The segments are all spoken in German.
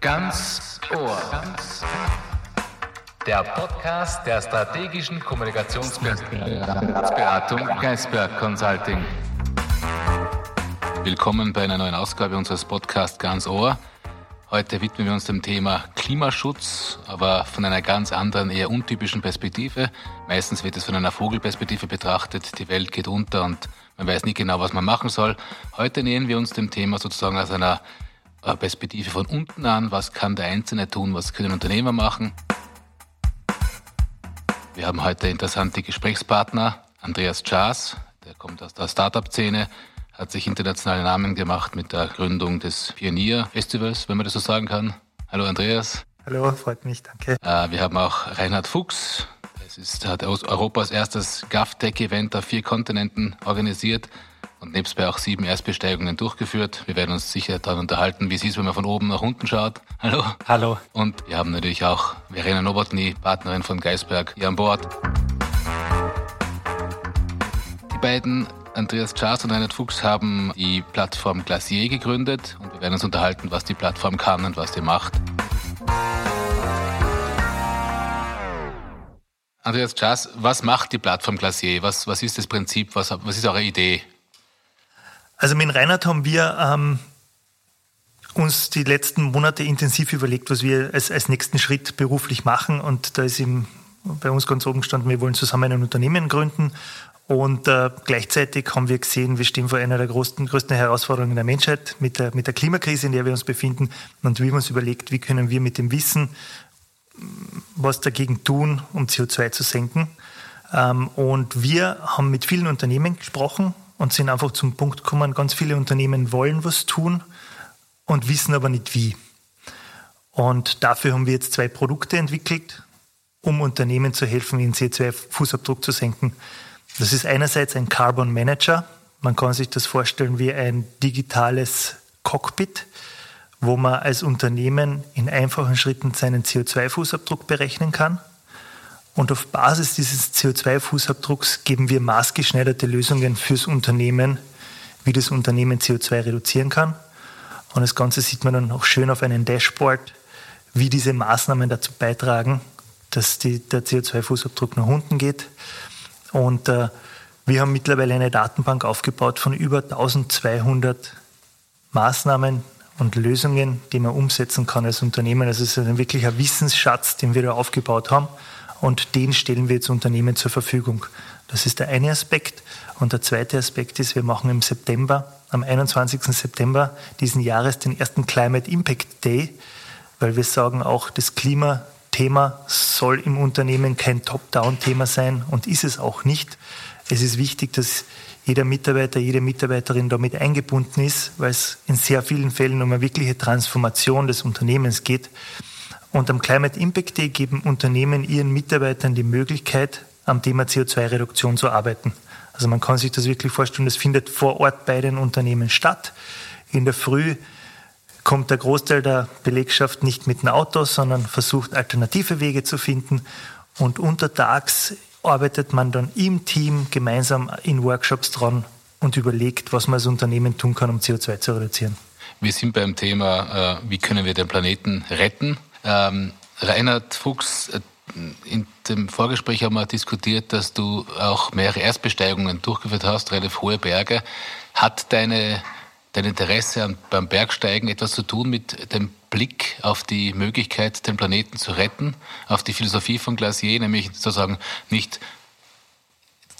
Ganz Ohr. Der Podcast der strategischen Kommunikationsberatung Geisberg Consulting. Willkommen bei einer neuen Ausgabe unseres Podcasts Ganz Ohr. Heute widmen wir uns dem Thema Klimaschutz, aber von einer ganz anderen, eher untypischen Perspektive. Meistens wird es von einer Vogelperspektive betrachtet. Die Welt geht unter und man weiß nicht genau, was man machen soll. Heute nähern wir uns dem Thema sozusagen aus einer Perspektive von unten an. Was kann der Einzelne tun? Was können Unternehmer machen? Wir haben heute interessante Gesprächspartner. Andreas Schaas, der kommt aus der Startup-Szene, hat sich internationale Namen gemacht mit der Gründung des Pionier Festivals, wenn man das so sagen kann. Hallo Andreas. Hallo, freut mich, danke. Äh, wir haben auch Reinhard Fuchs. Es ist, hat Europas erstes GovTech-Event auf vier Kontinenten organisiert und nebstbei auch sieben Erstbesteigungen durchgeführt. Wir werden uns sicher daran unterhalten, wie es ist, wenn man von oben nach unten schaut. Hallo. Hallo. Und wir haben natürlich auch Verena Nowotny, Partnerin von Geisberg, hier an Bord. Die beiden Andreas Charles und Reinhard Fuchs haben die Plattform Glacier gegründet und wir werden uns unterhalten, was die Plattform kann und was sie macht. Andreas Charles, was macht die Plattform Glacier? Was, was ist das Prinzip? Was, was ist eure Idee? Also mit Reinhard haben wir ähm, uns die letzten Monate intensiv überlegt, was wir als, als nächsten Schritt beruflich machen. Und da ist ihm bei uns ganz oben gestanden, wir wollen zusammen ein Unternehmen gründen und äh, gleichzeitig haben wir gesehen, wir stehen vor einer der größten, größten Herausforderungen der Menschheit mit der, mit der Klimakrise, in der wir uns befinden. Und wir haben uns überlegt, wie können wir mit dem Wissen was dagegen tun, um CO2 zu senken. Ähm, und wir haben mit vielen Unternehmen gesprochen und sind einfach zum Punkt gekommen, ganz viele Unternehmen wollen was tun und wissen aber nicht wie. Und dafür haben wir jetzt zwei Produkte entwickelt, um Unternehmen zu helfen, ihren CO2-Fußabdruck zu senken. Das ist einerseits ein Carbon Manager. Man kann sich das vorstellen wie ein digitales Cockpit, wo man als Unternehmen in einfachen Schritten seinen CO2-Fußabdruck berechnen kann. Und auf Basis dieses CO2-Fußabdrucks geben wir maßgeschneiderte Lösungen fürs Unternehmen, wie das Unternehmen CO2 reduzieren kann. Und das Ganze sieht man dann auch schön auf einem Dashboard, wie diese Maßnahmen dazu beitragen, dass die, der CO2-Fußabdruck nach unten geht. Und äh, wir haben mittlerweile eine Datenbank aufgebaut von über 1200 Maßnahmen und Lösungen, die man umsetzen kann als Unternehmen. Also es ist ein wirklicher Wissensschatz, den wir da aufgebaut haben und den stellen wir jetzt Unternehmen zur Verfügung. Das ist der eine Aspekt. Und der zweite Aspekt ist, wir machen im September, am 21. September diesen Jahres den ersten Climate Impact Day, weil wir sagen auch, das Klima Thema soll im Unternehmen kein Top-Down-Thema sein und ist es auch nicht. Es ist wichtig, dass jeder Mitarbeiter, jede Mitarbeiterin damit eingebunden ist, weil es in sehr vielen Fällen um eine wirkliche Transformation des Unternehmens geht. Und am Climate Impact Day geben Unternehmen ihren Mitarbeitern die Möglichkeit, am Thema CO2-Reduktion zu arbeiten. Also man kann sich das wirklich vorstellen, das findet vor Ort bei den Unternehmen statt. In der Früh kommt der Großteil der Belegschaft nicht mit dem Auto, sondern versucht alternative Wege zu finden. Und untertags arbeitet man dann im Team gemeinsam in Workshops dran und überlegt, was man als Unternehmen tun kann, um CO2 zu reduzieren. Wir sind beim Thema, äh, wie können wir den Planeten retten. Ähm, Reinhard Fuchs, äh, in dem Vorgespräch haben wir diskutiert, dass du auch mehrere Erstbesteigungen durchgeführt hast, relativ hohe Berge. Hat deine dein Interesse an, beim Bergsteigen etwas zu tun mit dem Blick auf die Möglichkeit, den Planeten zu retten, auf die Philosophie von Glacier, nämlich sozusagen nicht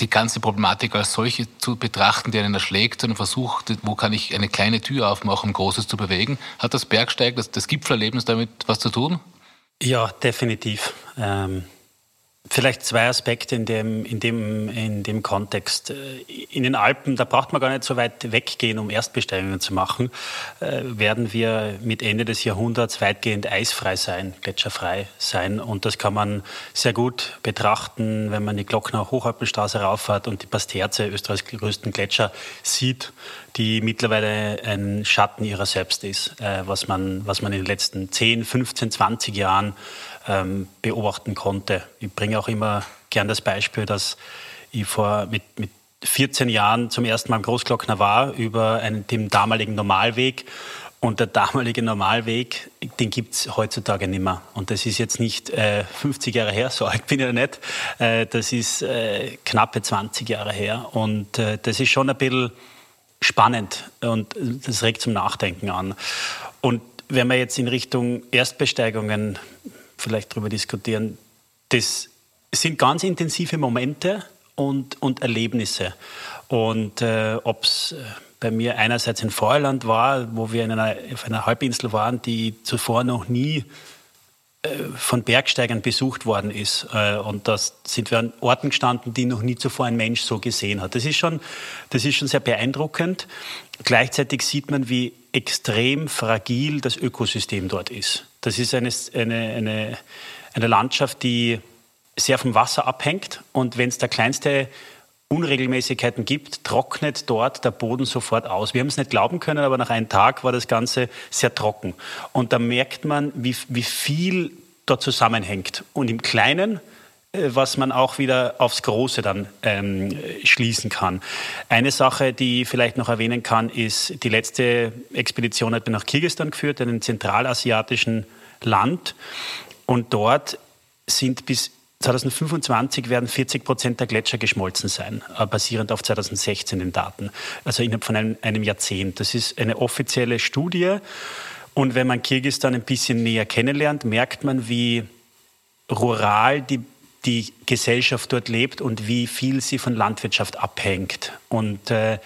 die ganze Problematik als solche zu betrachten, die einen erschlägt, sondern versucht, wo kann ich eine kleine Tür aufmachen, um Großes zu bewegen. Hat das Bergsteigen, das, das Gipfelerlebnis damit was zu tun? Ja, definitiv. Ähm Vielleicht zwei Aspekte in dem, in, dem, in dem Kontext. Äh, in den Alpen, da braucht man gar nicht so weit weggehen, um Erstbesteigungen zu machen, äh, werden wir mit Ende des Jahrhunderts weitgehend eisfrei sein, gletscherfrei sein. Und das kann man sehr gut betrachten, wenn man die Glockner Hochalpenstraße rauffährt und die Pasterze, Österreichs größten Gletscher, sieht, die mittlerweile ein Schatten ihrer selbst ist, äh, was, man, was man in den letzten 10, 15, 20 Jahren ähm, beobachten konnte. Ich bringe auch immer gern das Beispiel, dass ich vor mit, mit 14 Jahren zum ersten Mal im Großglockner war über einen, den damaligen Normalweg Und der damalige Normalweg, den gibt es heutzutage nicht mehr. Und das ist jetzt nicht äh, 50 Jahre her, so alt bin ich ja nicht. Äh, das ist äh, knappe 20 Jahre her. Und äh, das ist schon ein bisschen spannend und das regt zum Nachdenken an. Und wenn wir jetzt in Richtung Erstbesteigungen vielleicht darüber diskutieren, das sind ganz intensive Momente und, und Erlebnisse. Und äh, ob es äh, bei mir einerseits in Feuerland war, wo wir in einer, auf einer Halbinsel waren, die zuvor noch nie äh, von Bergsteigern besucht worden ist. Äh, und da sind wir an Orten gestanden, die noch nie zuvor ein Mensch so gesehen hat. Das ist schon, das ist schon sehr beeindruckend. Gleichzeitig sieht man, wie extrem fragil das Ökosystem dort ist. Das ist eine, eine, eine, eine Landschaft, die sehr vom Wasser abhängt. Und wenn es der kleinste Unregelmäßigkeiten gibt, trocknet dort der Boden sofort aus. Wir haben es nicht glauben können, aber nach einem Tag war das Ganze sehr trocken. Und da merkt man, wie, wie viel dort zusammenhängt. Und im Kleinen, was man auch wieder aufs Große dann ähm, schließen kann. Eine Sache, die ich vielleicht noch erwähnen kann, ist, die letzte Expedition hat mir nach Kirgisistan geführt, einem zentralasiatischen Land. Und dort sind bis 2025 werden 40 Prozent der Gletscher geschmolzen sein, äh, basierend auf 2016 den Daten, also innerhalb von einem, einem Jahrzehnt. Das ist eine offizielle Studie. Und wenn man Kirgisistan ein bisschen näher kennenlernt, merkt man, wie rural die, die Gesellschaft dort lebt und wie viel sie von Landwirtschaft abhängt. Und äh,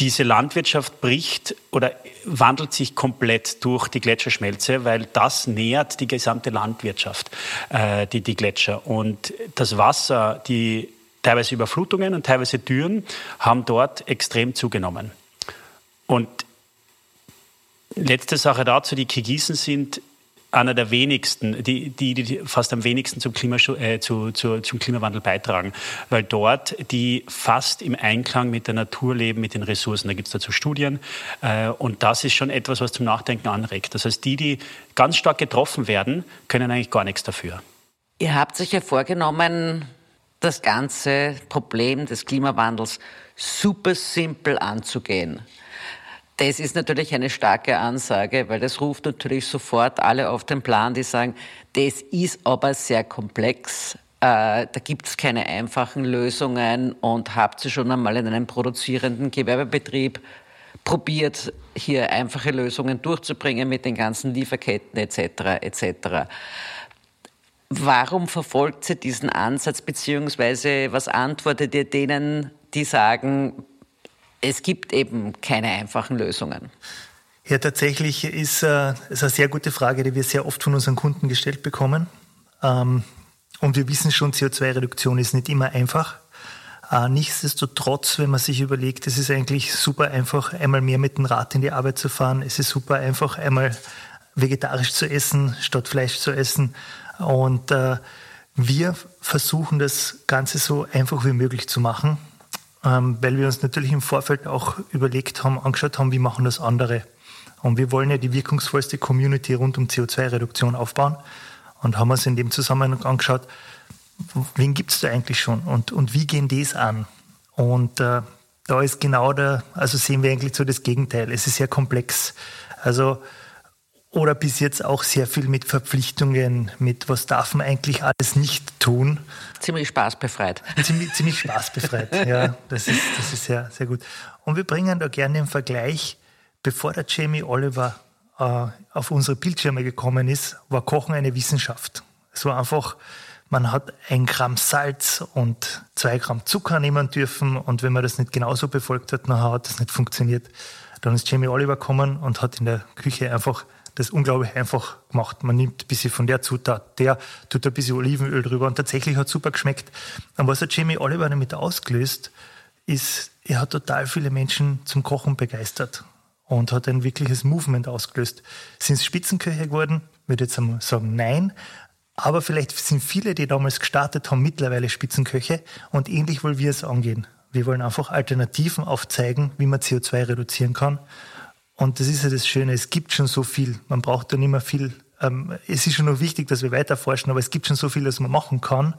diese Landwirtschaft bricht oder wandelt sich komplett durch die Gletscherschmelze, weil das nährt die gesamte Landwirtschaft, äh, die, die Gletscher. Und das Wasser, die teilweise Überflutungen und teilweise Dürren, haben dort extrem zugenommen. Und letzte Sache dazu, die Kirgisen sind einer der wenigsten, die, die, die fast am wenigsten zum, äh, zu, zu, zum Klimawandel beitragen, weil dort die fast im Einklang mit der Natur leben, mit den Ressourcen. Da gibt es dazu Studien äh, und das ist schon etwas, was zum Nachdenken anregt. Das heißt, die, die ganz stark getroffen werden, können eigentlich gar nichts dafür. Ihr habt sich ja vorgenommen, das ganze Problem des Klimawandels super simpel anzugehen. Das ist natürlich eine starke Ansage, weil das ruft natürlich sofort alle auf den Plan, die sagen, das ist aber sehr komplex. Äh, da gibt es keine einfachen Lösungen und habt ihr schon einmal in einem produzierenden Gewerbebetrieb probiert, hier einfache Lösungen durchzubringen mit den ganzen Lieferketten etc. etc. Warum verfolgt ihr diesen Ansatz, beziehungsweise was antwortet ihr denen, die sagen, es gibt eben keine einfachen Lösungen. Ja, tatsächlich ist äh, es eine sehr gute Frage, die wir sehr oft von unseren Kunden gestellt bekommen. Ähm, und wir wissen schon, CO2-Reduktion ist nicht immer einfach. Äh, nichtsdestotrotz, wenn man sich überlegt, es ist eigentlich super einfach, einmal mehr mit dem Rad in die Arbeit zu fahren. Es ist super einfach, einmal vegetarisch zu essen, statt Fleisch zu essen. Und äh, wir versuchen das Ganze so einfach wie möglich zu machen ähm, weil wir uns natürlich im Vorfeld auch überlegt haben, angeschaut haben, wie machen das andere. Und wir wollen ja die wirkungsvollste Community rund um CO2-Reduktion aufbauen und haben uns in dem Zusammenhang angeschaut, wen gibt es da eigentlich schon und, und wie gehen die es an? Und äh, da ist genau der, also sehen wir eigentlich so das Gegenteil. Es ist sehr komplex. Also oder bis jetzt auch sehr viel mit Verpflichtungen, mit was darf man eigentlich alles nicht tun. Ziemlich spaßbefreit. Ziemlich, ziemlich spaßbefreit, ja. Das ist, das ist sehr, sehr gut. Und wir bringen da gerne den Vergleich, bevor der Jamie Oliver äh, auf unsere Bildschirme gekommen ist, war Kochen eine Wissenschaft. Es war einfach, man hat ein Gramm Salz und zwei Gramm Zucker nehmen dürfen und wenn man das nicht genauso befolgt hat, dann hat das nicht funktioniert. Dann ist Jamie Oliver gekommen und hat in der Küche einfach das unglaublich einfach gemacht. Man nimmt ein bisschen von der Zutat, der tut ein bisschen Olivenöl drüber und tatsächlich hat es super geschmeckt. Und was hat Jamie Oliver damit ausgelöst, ist, er hat total viele Menschen zum Kochen begeistert und hat ein wirkliches Movement ausgelöst. Sind es Spitzenköche geworden? Würde jetzt einmal sagen, nein. Aber vielleicht sind viele, die damals gestartet haben, mittlerweile Spitzenköche und ähnlich wollen wir es angehen. Wir wollen einfach Alternativen aufzeigen, wie man CO2 reduzieren kann und das ist ja das Schöne, es gibt schon so viel. Man braucht da nicht mehr viel. Ähm, es ist schon nur wichtig, dass wir weiter forschen, aber es gibt schon so viel, das man machen kann.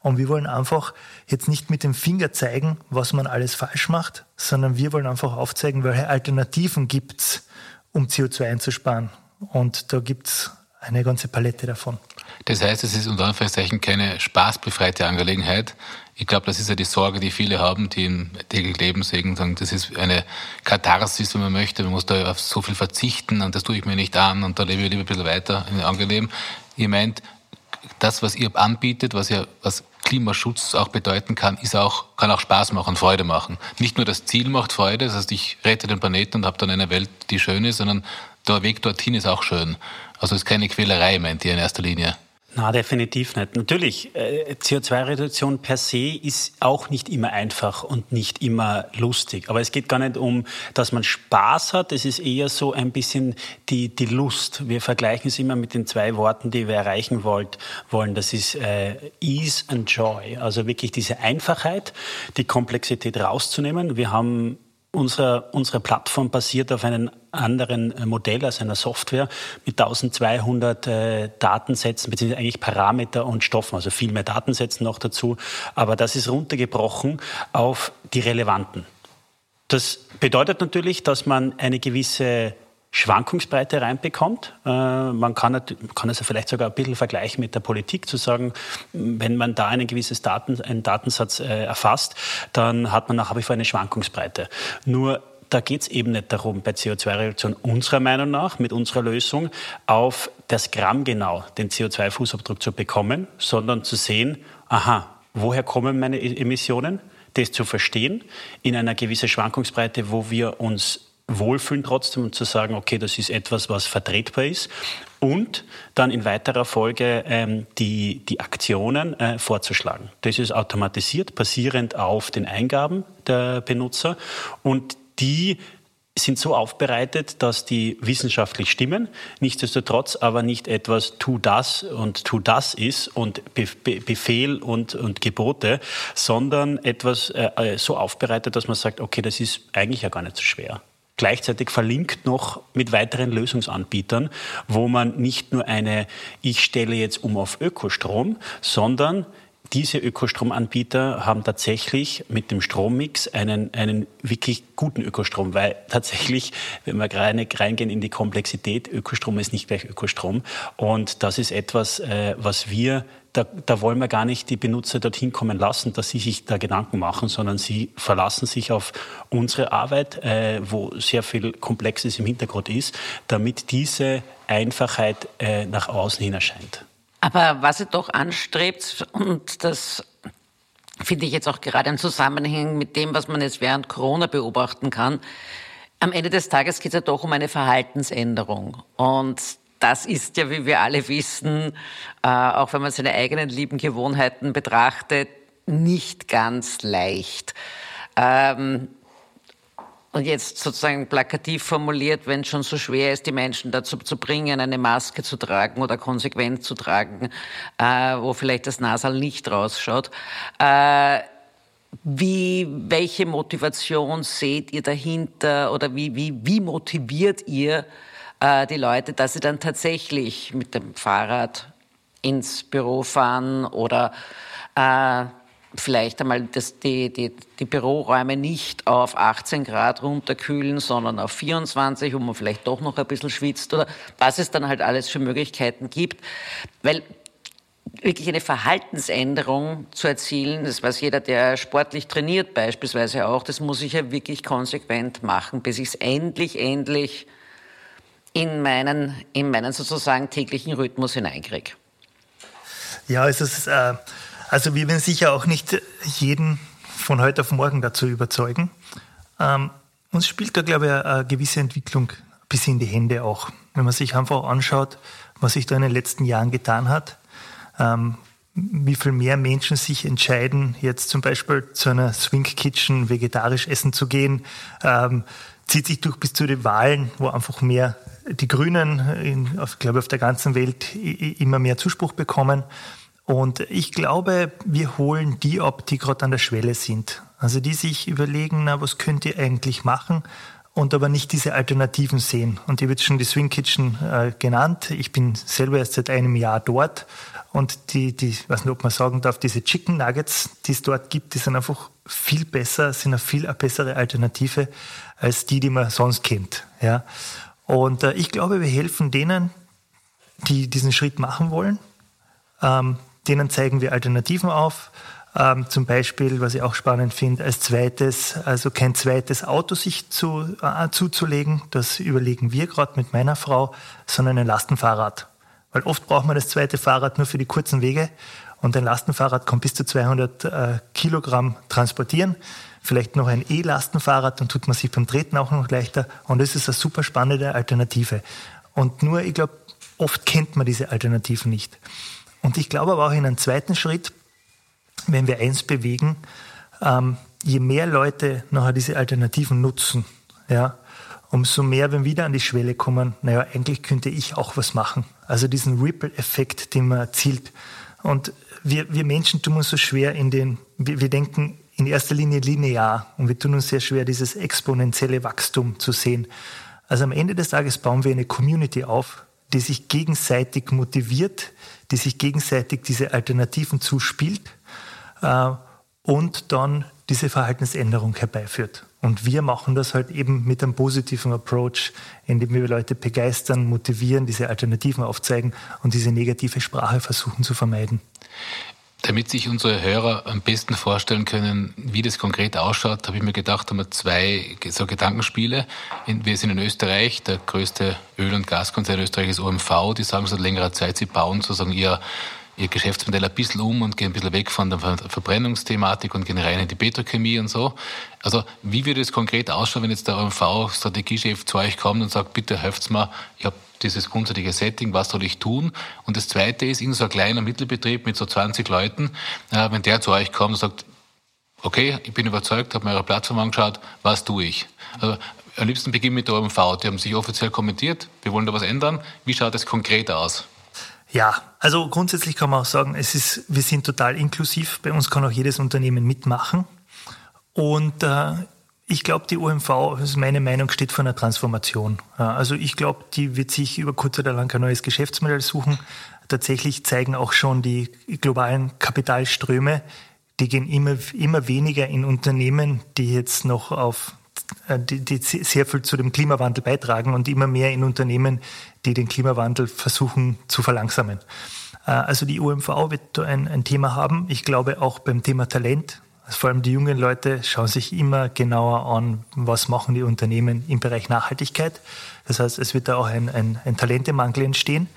Und wir wollen einfach jetzt nicht mit dem Finger zeigen, was man alles falsch macht, sondern wir wollen einfach aufzeigen, welche Alternativen gibt's, um CO2 einzusparen. Und da gibt es eine ganze Palette davon. Das heißt, es ist unter Anführungszeichen keine spaßbefreite Angelegenheit. Ich glaube, das ist ja die Sorge, die viele haben, die im täglichen Leben sehen, sagen, das ist eine Katharsis, wenn man möchte. Man muss da auf so viel verzichten und das tue ich mir nicht an und da lebe ich lieber ein bisschen weiter in Angeleben. Ihr meint, das, was ihr anbietet, was ja, was Klimaschutz auch bedeuten kann, ist auch, kann auch Spaß machen, Freude machen. Nicht nur das Ziel macht Freude, das heißt, ich rette den Planeten und habe dann eine Welt, die schön ist, sondern der Weg dorthin ist auch schön. Also es ist keine Quälerei, meint ihr in erster Linie. Na, definitiv nicht. Natürlich, äh, CO2-Reduktion per se ist auch nicht immer einfach und nicht immer lustig. Aber es geht gar nicht um, dass man Spaß hat. Es ist eher so ein bisschen die, die Lust. Wir vergleichen es immer mit den zwei Worten, die wir erreichen wollt, wollen. Das ist äh, Ease and Joy. Also wirklich diese Einfachheit, die Komplexität rauszunehmen. Wir haben Unsere, unsere Plattform basiert auf einem anderen äh, Modell, als einer Software mit 1200 äh, Datensätzen, beziehungsweise eigentlich Parameter und Stoffen, also viel mehr Datensätzen noch dazu. Aber das ist runtergebrochen auf die relevanten. Das bedeutet natürlich, dass man eine gewisse Schwankungsbreite reinbekommt. Äh, man kann, kann es vielleicht sogar ein bisschen vergleichen mit der Politik, zu sagen, wenn man da einen gewisses Daten, einen Datensatz äh, erfasst, dann hat man nach wie vor eine Schwankungsbreite. Nur da geht es eben nicht darum, bei CO2-Reduktion unserer Meinung nach, mit unserer Lösung, auf das Gramm genau den CO2-Fußabdruck zu bekommen, sondern zu sehen, aha, woher kommen meine e-, Emissionen? Das zu verstehen in einer gewissen Schwankungsbreite, wo wir uns wohlfühlen trotzdem und zu sagen, okay, das ist etwas, was vertretbar ist. Und dann in weiterer Folge ähm, die, die Aktionen äh, vorzuschlagen. Das ist automatisiert, basierend auf den Eingaben der Benutzer. Und die sind so aufbereitet, dass die wissenschaftlich stimmen, nichtsdestotrotz aber nicht etwas tu das und tu das ist und Be Be Befehl und, und Gebote, sondern etwas äh, äh so aufbereitet, dass man sagt, okay, das ist eigentlich ja gar nicht so schwer gleichzeitig verlinkt noch mit weiteren Lösungsanbietern, wo man nicht nur eine, ich stelle jetzt um auf Ökostrom, sondern diese Ökostromanbieter haben tatsächlich mit dem Strommix einen, einen wirklich guten Ökostrom, weil tatsächlich, wenn wir reingehen in die Komplexität, Ökostrom ist nicht gleich Ökostrom. Und das ist etwas, äh, was wir da, da wollen wir gar nicht die Benutzer dorthin kommen lassen, dass sie sich da Gedanken machen, sondern sie verlassen sich auf unsere Arbeit, äh, wo sehr viel Komplexes im Hintergrund ist, damit diese Einfachheit äh, nach außen hin erscheint. Aber was ihr doch anstrebt, und das finde ich jetzt auch gerade im Zusammenhang mit dem, was man jetzt während Corona beobachten kann, am Ende des Tages geht es ja doch um eine Verhaltensänderung. Und das ist ja, wie wir alle wissen, äh, auch wenn man seine eigenen lieben Gewohnheiten betrachtet, nicht ganz leicht. Ähm, und jetzt sozusagen plakativ formuliert, wenn es schon so schwer ist, die Menschen dazu zu bringen, eine Maske zu tragen oder konsequent zu tragen, äh, wo vielleicht das Nasal nicht rausschaut. Äh, wie, welche Motivation seht ihr dahinter oder wie, wie, wie motiviert ihr äh, die Leute, dass sie dann tatsächlich mit dem Fahrrad ins Büro fahren oder äh, vielleicht einmal das, die, die, die Büroräume nicht auf 18 Grad runterkühlen, sondern auf 24, wo man vielleicht doch noch ein bisschen schwitzt oder was es dann halt alles für Möglichkeiten gibt. Weil wirklich eine Verhaltensänderung zu erzielen, das weiß jeder, der sportlich trainiert beispielsweise auch, das muss ich ja wirklich konsequent machen, bis ich es endlich, endlich in meinen, in meinen sozusagen täglichen Rhythmus hineinkriege. Ja, es ist... Äh also wir werden sicher auch nicht jeden von heute auf morgen dazu überzeugen. Ähm, uns spielt da, glaube ich, eine gewisse Entwicklung bis in die Hände auch. Wenn man sich einfach anschaut, was sich da in den letzten Jahren getan hat, ähm, wie viel mehr Menschen sich entscheiden, jetzt zum Beispiel zu einer Swing Kitchen vegetarisch essen zu gehen, ähm, zieht sich durch bis zu den Wahlen, wo einfach mehr die Grünen, in, auf, glaube auf der ganzen Welt immer mehr Zuspruch bekommen. Und ich glaube, wir holen die ab, die gerade an der Schwelle sind. Also die sich überlegen, na, was könnt ihr eigentlich machen? Und aber nicht diese Alternativen sehen. Und ich habe jetzt schon die Swing Kitchen äh, genannt. Ich bin selber erst seit einem Jahr dort. Und die, die, weiß nicht, ob man sagen darf, diese Chicken Nuggets, die es dort gibt, die sind einfach viel besser, sind eine viel bessere Alternative als die, die man sonst kennt. Ja. Und äh, ich glaube, wir helfen denen, die diesen Schritt machen wollen. Ähm, denen zeigen wir Alternativen auf. Ähm, zum Beispiel, was ich auch spannend finde, als zweites, also kein zweites Auto sich zu, äh, zuzulegen, das überlegen wir gerade mit meiner Frau, sondern ein Lastenfahrrad. Weil oft braucht man das zweite Fahrrad nur für die kurzen Wege und ein Lastenfahrrad kann bis zu 200 äh, Kilogramm transportieren. Vielleicht noch ein E-Lastenfahrrad, dann tut man sich beim Treten auch noch leichter und das ist eine super spannende Alternative. Und nur, ich glaube, oft kennt man diese Alternativen nicht. Und ich glaube aber auch in einem zweiten Schritt, wenn wir eins bewegen, ähm, je mehr Leute nachher diese Alternativen nutzen, ja, umso mehr, wenn wieder an die Schwelle kommen, naja, eigentlich könnte ich auch was machen. Also diesen Ripple-Effekt, den man erzielt. Und wir, wir Menschen tun uns so schwer in den, wir, wir denken in erster Linie linear und wir tun uns sehr schwer, dieses exponentielle Wachstum zu sehen. Also am Ende des Tages bauen wir eine Community auf, die sich gegenseitig motiviert, die sich gegenseitig diese Alternativen zuspielt äh, und dann diese Verhaltensänderung herbeiführt. Und wir machen das halt eben mit einem positiven Approach, indem wir Leute begeistern, motivieren, diese Alternativen aufzeigen und diese negative Sprache versuchen zu vermeiden. Damit sich unsere Hörer am besten vorstellen können, wie das konkret ausschaut, habe ich mir gedacht, haben wir zwei so Gedankenspiele. Wir sind in Österreich, der größte Öl- und Gaskonzern Österreich ist OMV, die sagen seit längerer Zeit, sie bauen sozusagen ihr ihr Geschäftsmodell ein bisschen um und gehen ein bisschen weg von der Verbrennungsthematik und gehen rein in die Petrochemie und so. Also wie würde es konkret ausschauen, wenn jetzt der OMV-Strategiechef zu euch kommt und sagt, bitte helft's mir, ich habe dieses grundsätzliche Setting, was soll ich tun? Und das Zweite ist, irgend so ein kleiner Mittelbetrieb mit so 20 Leuten, äh, wenn der zu euch kommt und sagt, okay, ich bin überzeugt, habe mir eure Plattform angeschaut, was tue ich? Also, am liebsten beginnen mit der OMV. Die haben sich offiziell kommentiert, wir wollen da was ändern. Wie schaut es konkret aus? Ja, also grundsätzlich kann man auch sagen, es ist, wir sind total inklusiv. Bei uns kann auch jedes Unternehmen mitmachen. Und äh, ich glaube, die OMV, das ist meine Meinung, steht vor einer Transformation. Also ich glaube, die wird sich über kurz oder lang ein neues Geschäftsmodell suchen. Tatsächlich zeigen auch schon die globalen Kapitalströme, die gehen immer, immer weniger in Unternehmen, die jetzt noch auf die, die sehr viel zu dem Klimawandel beitragen und immer mehr in Unternehmen, die den Klimawandel versuchen zu verlangsamen. Äh, also die UMV wird ein, ein Thema haben. Ich glaube auch beim Thema Talent. Also vor allem die jungen Leute schauen sich immer genauer an, was machen die Unternehmen im Bereich Nachhaltigkeit. Das heißt, es wird da auch ein, ein, ein Talentemangel entstehen.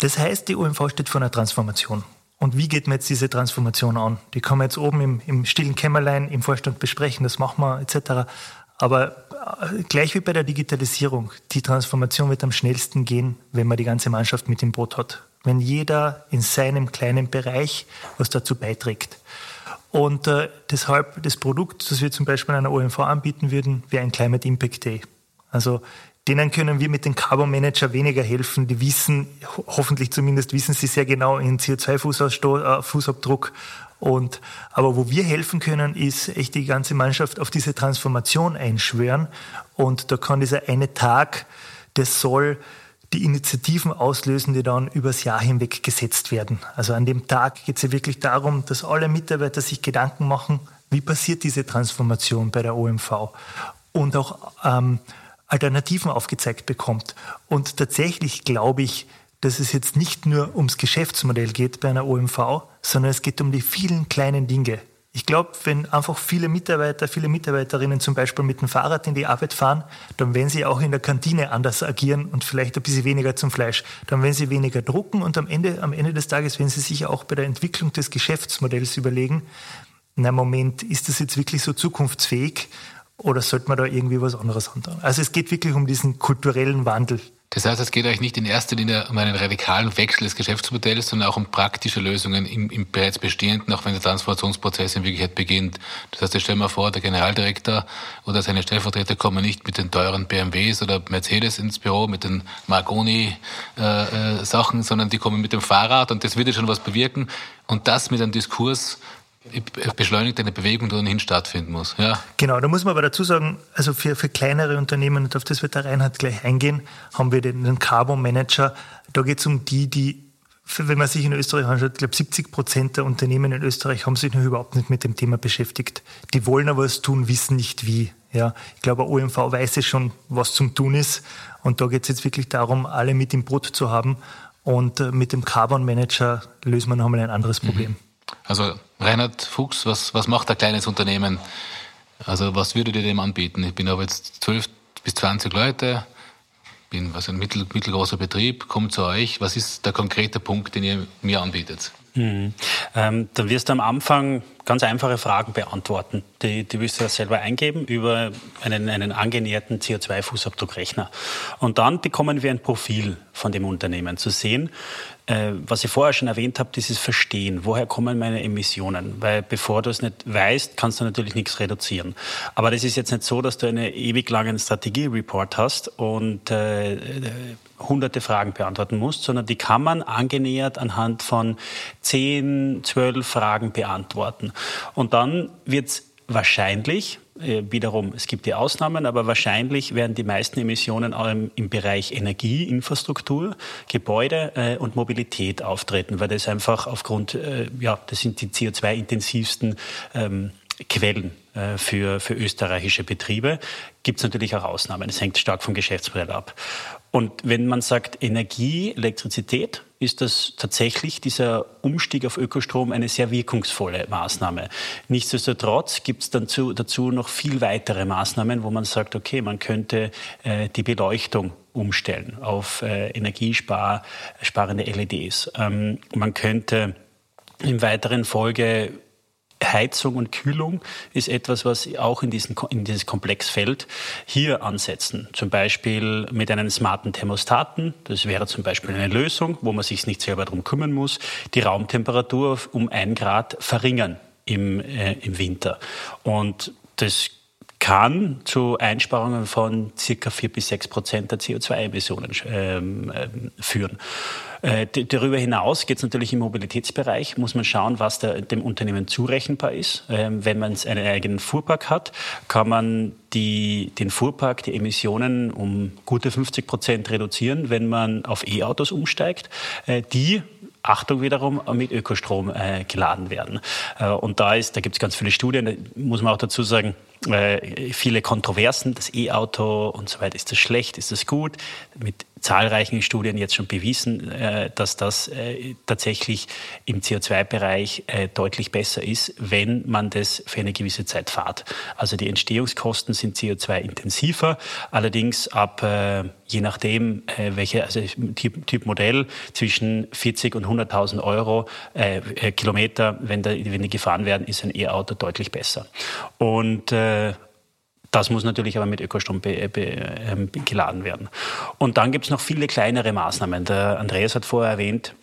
Das heißt, die UMV steht vor einer Transformation. Und wie geht man jetzt diese Transformation an? Die kann man jetzt oben im, im stillen Kämmerlein im Vorstand besprechen, das machen wir etc. Aber äh, gleich wie bei der Digitalisierung, die Transformation wird am schnellsten gehen, wenn man die ganze Mannschaft mit im Boot hat. Wenn jeder in seinem kleinen Bereich was dazu beiträgt. Und äh, deshalb das Produkt, das wir zum Beispiel einer OMV anbieten würden, wäre ein Climate Impact Day. Also denen können wir mit dem Carbon Manager weniger helfen. Die wissen, hoffentlich zumindest wissen sie sehr genau ihren CO2-Fußabdruck und, aber wo wir helfen können, ist echt die ganze Mannschaft auf diese Transformation einschwören. Und da kann dieser eine Tag, das soll die Initiativen auslösen, die dann übers Jahr hinweg gesetzt werden. Also an dem Tag geht es ja wirklich darum, dass alle Mitarbeiter sich Gedanken machen, wie passiert diese Transformation bei der OMV und auch ähm, Alternativen aufgezeigt bekommt. Und tatsächlich glaube ich, dass es jetzt nicht nur ums Geschäftsmodell geht bei einer OMV, sondern es geht um die vielen kleinen Dinge. Ich glaube, wenn einfach viele Mitarbeiter, viele Mitarbeiterinnen zum Beispiel mit dem Fahrrad in die Arbeit fahren, dann werden sie auch in der Kantine anders agieren und vielleicht ein bisschen weniger zum Fleisch. Dann werden sie weniger drucken und am Ende, am Ende des Tages werden sie sich auch bei der Entwicklung des Geschäftsmodells überlegen, na Moment, ist das jetzt wirklich so zukunftsfähig oder sollte man da irgendwie was anderes anfangen? Also es geht wirklich um diesen kulturellen Wandel, das heißt, es geht euch nicht in erster Linie um einen radikalen Wechsel des Geschäftsmodells, sondern auch um praktische Lösungen im, im bereits bestehenden, auch wenn der Transformationsprozess in Wirklichkeit beginnt. Das heißt, ich stelle mir vor, der Generaldirektor oder seine Stellvertreter kommen nicht mit den teuren BMWs oder Mercedes ins Büro, mit den Marconi-Sachen, äh, äh, sondern die kommen mit dem Fahrrad und das würde schon was bewirken. Und das mit einem Diskurs, beschleunigt eine Bewegung, die ohnehin stattfinden muss. Ja. Genau, da muss man aber dazu sagen, also für, für kleinere Unternehmen, und auf das wird der Reinhard gleich eingehen, haben wir den, den Carbon Manager. Da geht es um die, die, wenn man sich in Österreich anschaut, ich glaube 70 Prozent der Unternehmen in Österreich haben sich noch überhaupt nicht mit dem Thema beschäftigt. Die wollen aber was tun, wissen nicht wie. Ja, ich glaube, OMV weiß es schon, was zum Tun ist. Und da geht es jetzt wirklich darum, alle mit im Boot zu haben. Und äh, mit dem Carbon Manager lösen wir noch einmal ein anderes Problem. Also Reinhard Fuchs, was, was macht ein kleines Unternehmen? Also was würdet ihr dem anbieten? Ich bin aber jetzt 12 bis 20 Leute, bin was ein mittel, mittelgroßer Betrieb, komme zu euch. Was ist der konkrete Punkt, den ihr mir anbietet? Mhm. Ähm, dann wirst du am Anfang ganz einfache Fragen beantworten. Die, die wirst du ja selber eingeben über einen, einen angenäherten CO2-Fußabdruckrechner. Und dann bekommen wir ein Profil von dem Unternehmen zu sehen, was ich vorher schon erwähnt habe, dieses Verstehen. Woher kommen meine Emissionen? Weil bevor du es nicht weißt, kannst du natürlich nichts reduzieren. Aber das ist jetzt nicht so, dass du einen ewig langen Strategie-Report hast und äh, hunderte Fragen beantworten musst, sondern die kann man angenähert anhand von zehn, zwölf Fragen beantworten. Und dann wird es wahrscheinlich, äh, wiederum, es gibt die Ausnahmen, aber wahrscheinlich werden die meisten Emissionen auch im, im Bereich Energie, Infrastruktur, Gebäude äh, und Mobilität auftreten, weil das einfach aufgrund, äh, ja, das sind die CO2-intensivsten ähm, Quellen äh, für, für österreichische Betriebe. Gibt es natürlich auch Ausnahmen. Es hängt stark vom Geschäftsmodell ab. Und wenn man sagt Energie, Elektrizität, ist das tatsächlich dieser Umstieg auf Ökostrom eine sehr wirkungsvolle Maßnahme. Nichtsdestotrotz gibt es dazu, dazu noch viel weitere Maßnahmen, wo man sagt, okay, man könnte äh, die Beleuchtung umstellen auf äh, energiesparende LEDs. Ähm, man könnte in weiteren Folge Heizung und Kühlung ist etwas, was auch in, diesen, in dieses Komplex fällt, hier ansetzen. Zum Beispiel mit einem smarten Thermostaten. Das wäre zum Beispiel eine Lösung, wo man sich nicht selber darum kümmern muss. Die Raumtemperatur um ein Grad verringern im, äh, im Winter. Und das kann zu Einsparungen von circa vier bis sechs Prozent der CO2-Emissionen ähm, äh, führen. Äh, darüber hinaus geht es natürlich im Mobilitätsbereich, muss man schauen, was der, dem Unternehmen zurechenbar ist. Ähm, wenn man einen eigenen Fuhrpark hat, kann man die, den Fuhrpark, die Emissionen um gute 50 Prozent reduzieren, wenn man auf E-Autos umsteigt, äh, die Achtung wiederum mit Ökostrom äh, geladen werden. Äh, und da ist, da gibt es ganz viele Studien, da muss man auch dazu sagen, äh, viele Kontroversen, das E-Auto und so weiter. Ist das schlecht? Ist das gut? Mit zahlreichen Studien jetzt schon bewiesen, äh, dass das äh, tatsächlich im CO2-Bereich äh, deutlich besser ist, wenn man das für eine gewisse Zeit fahrt. Also die Entstehungskosten sind CO2-intensiver, allerdings ab je nachdem, welche also typ, typ Modell zwischen 40 und 100.000 Euro Kilometer, wenn, da, wenn die gefahren werden, ist ein E-Auto deutlich besser. Und das muss natürlich aber mit Ökostrom be, be, ähm, geladen werden. Und dann gibt es noch viele kleinere Maßnahmen. Der Andreas hat vorher erwähnt,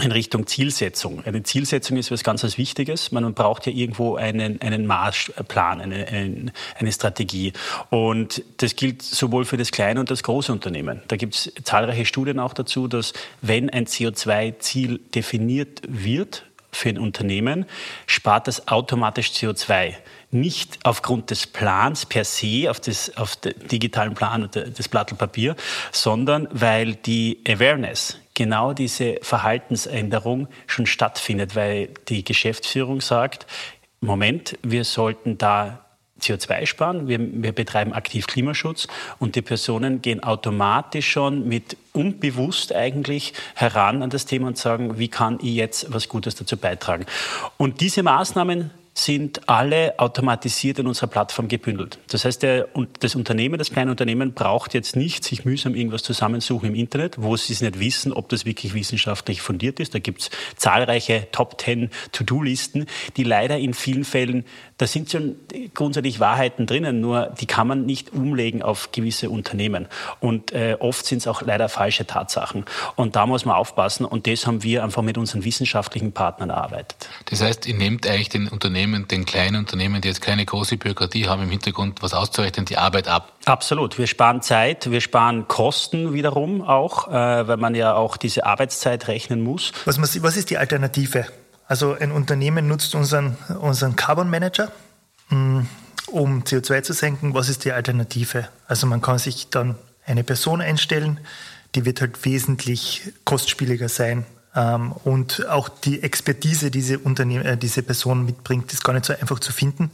in Richtung Zielsetzung. Eine Zielsetzung ist was ganz was Wichtiges. Man braucht ja irgendwo einen, einen Marschplan, eine, eine, eine Strategie. Und das gilt sowohl für das kleine und das große Unternehmen. Da gibt es zahlreiche Studien auch dazu, dass wenn ein CO2-Ziel definiert wird für ein Unternehmen, spart das automatisch CO2 nicht aufgrund des Plans per se, auf, das, auf den digitalen Plan und das Blatt Papier, sondern weil die Awareness, genau diese Verhaltensänderung schon stattfindet, weil die Geschäftsführung sagt, Moment, wir sollten da CO2 sparen, wir, wir, betreiben aktiv Klimaschutz und die Personen gehen automatisch schon mit unbewusst eigentlich heran an das Thema und sagen, wie kann ich jetzt was Gutes dazu beitragen. Und diese Maßnahmen sind alle automatisiert in unserer Plattform gebündelt. Das heißt, der, das Unternehmen, das kleine Unternehmen braucht jetzt nicht sich mühsam irgendwas zusammensuchen im Internet, wo sie es nicht wissen, ob das wirklich wissenschaftlich fundiert ist. Da gibt es zahlreiche Top Ten To-Do-Listen, die leider in vielen Fällen, da sind schon grundsätzlich Wahrheiten drinnen, nur die kann man nicht umlegen auf gewisse Unternehmen. Und äh, oft sind es auch leider falsche Tatsachen. Und da muss man aufpassen. Und das haben wir einfach mit unseren wissenschaftlichen Partnern erarbeitet. Das heißt, ihr nehmt eigentlich den Unternehmen Unternehmen, den kleinen Unternehmen, die jetzt keine große Bürokratie haben, im Hintergrund was auszurechnen, die Arbeit ab. Absolut. Wir sparen Zeit, wir sparen Kosten wiederum auch, äh, weil man ja auch diese Arbeitszeit rechnen muss. Was, was ist die Alternative? Also ein Unternehmen nutzt unseren, unseren Carbon Manager, mm, um CO2 zu senken. Was ist die Alternative? Also man kann sich dann eine Person einstellen, die wird halt wesentlich kostspieliger sein ähm, und auch die Expertise, die diese, Unternehmen, äh, diese Person mitbringt, ist gar nicht so einfach zu finden.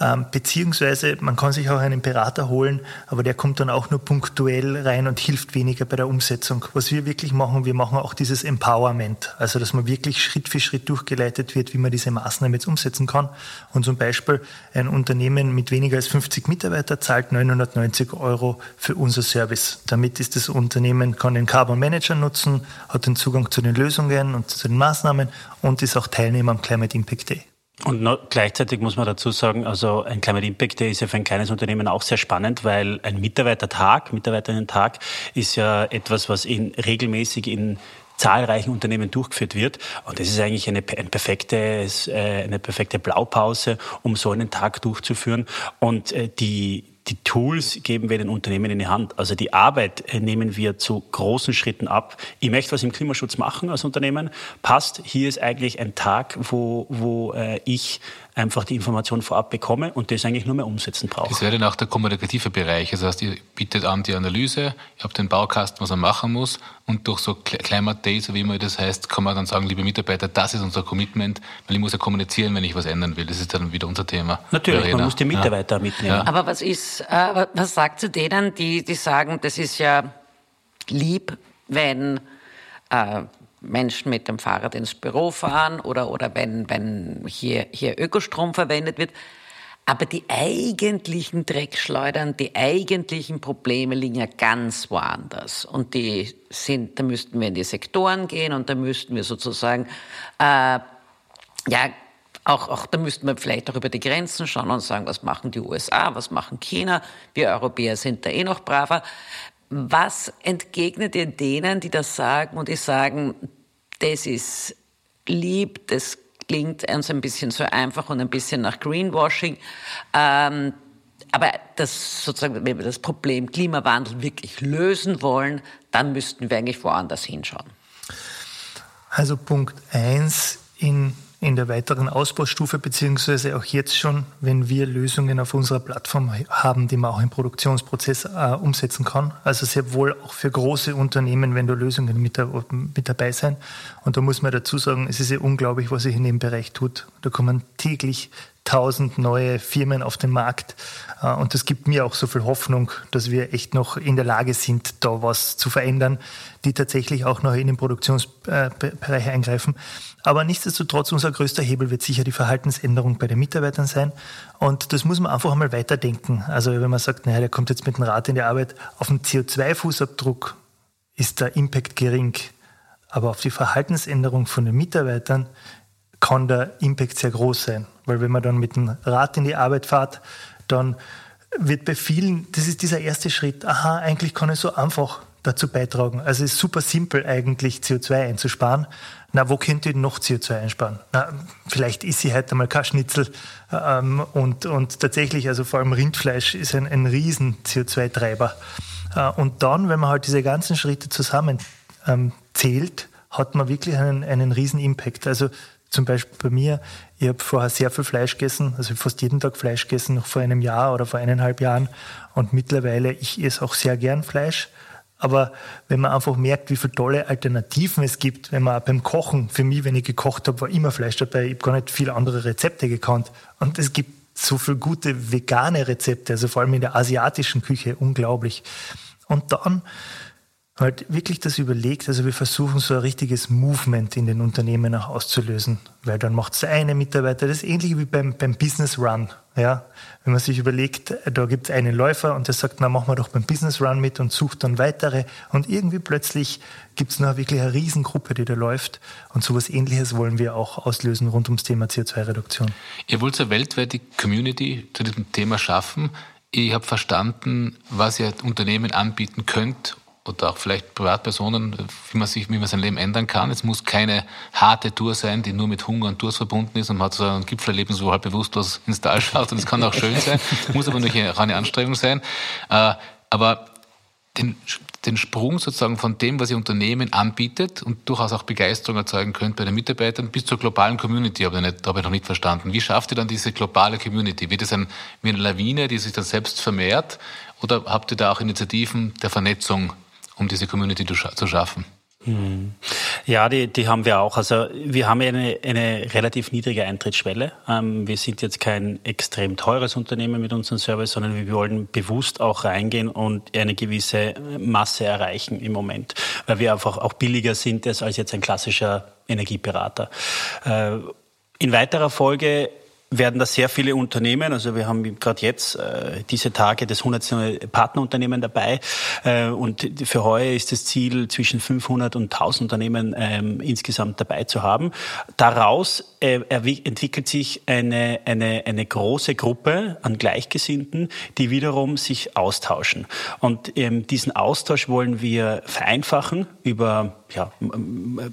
Ähm, beziehungsweise man kann sich auch einen Berater holen, aber der kommt dann auch nur punktuell rein und hilft weniger bei der Umsetzung. Was wir wirklich machen, wir machen auch dieses Empowerment, also dass man wirklich Schritt für Schritt durchgeleitet wird, wie man diese Maßnahmen jetzt umsetzen kann. Und zum Beispiel ein Unternehmen mit weniger als 50 Mitarbeiter zahlt 990 Euro für unser Service. Damit ist das Unternehmen, kann den Carbon Manager nutzen, hat den Zugang zu den Lösungen und zu den Maßnahmen und ist auch Teilnehmer am Climate Impact Day. Und gleichzeitig muss man dazu sagen, also ein Climate Impact Day ist ja für ein kleines Unternehmen auch sehr spannend, weil ein Mitarbeitertag, Mitarbeiterinnen-Tag ist ja etwas, was in, regelmäßig in zahlreichen Unternehmen durchgeführt wird. Und das ist eigentlich eine, ein perfektes, äh, eine perfekte Blaupause, um so einen Tag durchzuführen. Und äh, die, die Tools geben wir den Unternehmen in die Hand. Also die Arbeit äh, nehmen wir zu großen Schritten ab. Ich möchte was im Klimaschutz machen als Unternehmen. Passt, hier ist eigentlich ein Tag, wo, wo äh, ich einfach die Information vorab bekomme und das eigentlich nur mehr umsetzen brauche. Das wäre dann auch der kommunikative Bereich. Das heißt, ihr bietet an die Analyse, ihr habt den Baukasten, was er machen muss und durch so Climate Days, so wie immer das heißt, kann man dann sagen, liebe Mitarbeiter, das ist unser Commitment, weil ich muss ja kommunizieren, wenn ich was ändern will. Das ist dann wieder unser Thema. Natürlich, man muss die Mitarbeiter ja. mitnehmen. Ja. Aber was ist, äh, was sagt zu denen, die, die sagen, das ist ja lieb, wenn äh, Menschen mit dem Fahrrad ins Büro fahren oder, oder wenn, wenn hier, hier Ökostrom verwendet wird. Aber die eigentlichen Dreckschleudern, die eigentlichen Probleme liegen ja ganz woanders. Und die sind, da müssten wir in die Sektoren gehen und da müssten wir sozusagen, äh, ja, auch, auch da müssten wir vielleicht auch über die Grenzen schauen und sagen, was machen die USA, was machen China. Wir Europäer sind da eh noch braver. Was entgegnet ihr denen, die das sagen und die sagen, das ist lieb, das klingt uns ein bisschen so einfach und ein bisschen nach Greenwashing. Ähm, aber das, sozusagen, wenn wir das Problem Klimawandel wirklich lösen wollen, dann müssten wir eigentlich woanders hinschauen. Also Punkt eins in in der weiteren Ausbaustufe, beziehungsweise auch jetzt schon, wenn wir Lösungen auf unserer Plattform haben, die man auch im Produktionsprozess äh, umsetzen kann. Also sehr wohl auch für große Unternehmen, wenn da Lösungen mit, da, mit dabei sein. Und da muss man dazu sagen, es ist ja unglaublich, was sich in dem Bereich tut. Da kommen täglich tausend neue Firmen auf den Markt. Äh, und das gibt mir auch so viel Hoffnung, dass wir echt noch in der Lage sind, da was zu verändern, die tatsächlich auch noch in den Produktionsbereich eingreifen. Aber nichtsdestotrotz, unser größter Hebel wird sicher die Verhaltensänderung bei den Mitarbeitern sein. Und das muss man einfach einmal weiterdenken. Also wenn man sagt, naja, der kommt jetzt mit dem Rad in die Arbeit, auf den CO2-Fußabdruck ist der Impact gering. Aber auf die Verhaltensänderung von den Mitarbeitern kann der Impact sehr groß sein. Weil wenn man dann mit dem Rad in die Arbeit fährt, dann wird bei vielen, das ist dieser erste Schritt, aha, eigentlich kann ich so einfach dazu beitragen. Also es ist super simpel eigentlich CO2 einzusparen. Na, wo könnt ihr noch CO2 einsparen? Na, vielleicht ist sie heute mal kein Schnitzel. Ähm, und, und tatsächlich, also vor allem Rindfleisch ist ein, ein riesen CO2-Treiber. Äh, und dann, wenn man halt diese ganzen Schritte zusammen ähm, hat man wirklich einen, einen riesen Impact. Also zum Beispiel bei mir, ich habe vorher sehr viel Fleisch gegessen, also fast jeden Tag Fleisch gegessen, noch vor einem Jahr oder vor eineinhalb Jahren. Und mittlerweile, ich esse auch sehr gern Fleisch. Aber wenn man einfach merkt, wie viele tolle Alternativen es gibt, wenn man auch beim Kochen, für mich, wenn ich gekocht habe, war immer Fleisch dabei. Ich habe gar nicht viele andere Rezepte gekannt. Und es gibt so viele gute vegane Rezepte, also vor allem in der asiatischen Küche, unglaublich. Und dann halt wirklich das überlegt, also wir versuchen so ein richtiges Movement in den Unternehmen auch auszulösen, weil dann macht es eine Mitarbeiter, das ist ähnlich wie beim, beim Business Run, ja. Wenn man sich überlegt, da gibt es einen Läufer und der sagt, na machen wir doch beim Business Run mit und sucht dann weitere und irgendwie plötzlich gibt es noch wirklich eine Riesengruppe, die da läuft und sowas ähnliches wollen wir auch auslösen rund ums Thema CO2-Reduktion. Ihr wollt eine weltweite Community zu diesem Thema schaffen. Ich habe verstanden, was ihr Unternehmen anbieten könnt oder auch vielleicht Privatpersonen, wie man sich, wie man sein Leben ändern kann. Es muss keine harte Tour sein, die nur mit Hunger und Durst verbunden ist und man hat so ein Gipfelerlebnis, wo halt bewusstlos ins Tal schaut und es kann auch schön sein, muss aber nur eine Anstrengung sein. Äh, aber den, den Sprung sozusagen von dem, was Ihr Unternehmen anbietet und durchaus auch Begeisterung erzeugen könnt bei den Mitarbeitern bis zur globalen Community, habe ich, nicht, habe ich noch nicht verstanden. Wie schafft ihr dann diese globale Community? Wird es ein, wie eine Lawine, die sich dann selbst vermehrt? Oder habt ihr da auch Initiativen der Vernetzung um diese Community zu schaffen? Hm. Ja, die, die haben wir auch. Also wir haben eine, eine relativ niedrige Eintrittsschwelle. Ähm, wir sind jetzt kein extrem teures Unternehmen mit unserem Service, sondern wir wollen bewusst auch reingehen und eine gewisse Masse erreichen im Moment, weil wir einfach auch billiger sind als jetzt ein klassischer Energieberater. Äh, in weiterer Folge werden da sehr viele Unternehmen, also wir haben gerade jetzt äh, diese Tage das 100. Partnerunternehmen dabei äh, und für heuer ist das Ziel, zwischen 500 und 1000 Unternehmen ähm, insgesamt dabei zu haben. Daraus äh, entwickelt sich eine, eine, eine große Gruppe an Gleichgesinnten, die wiederum sich austauschen. Und ähm, diesen Austausch wollen wir vereinfachen über ja,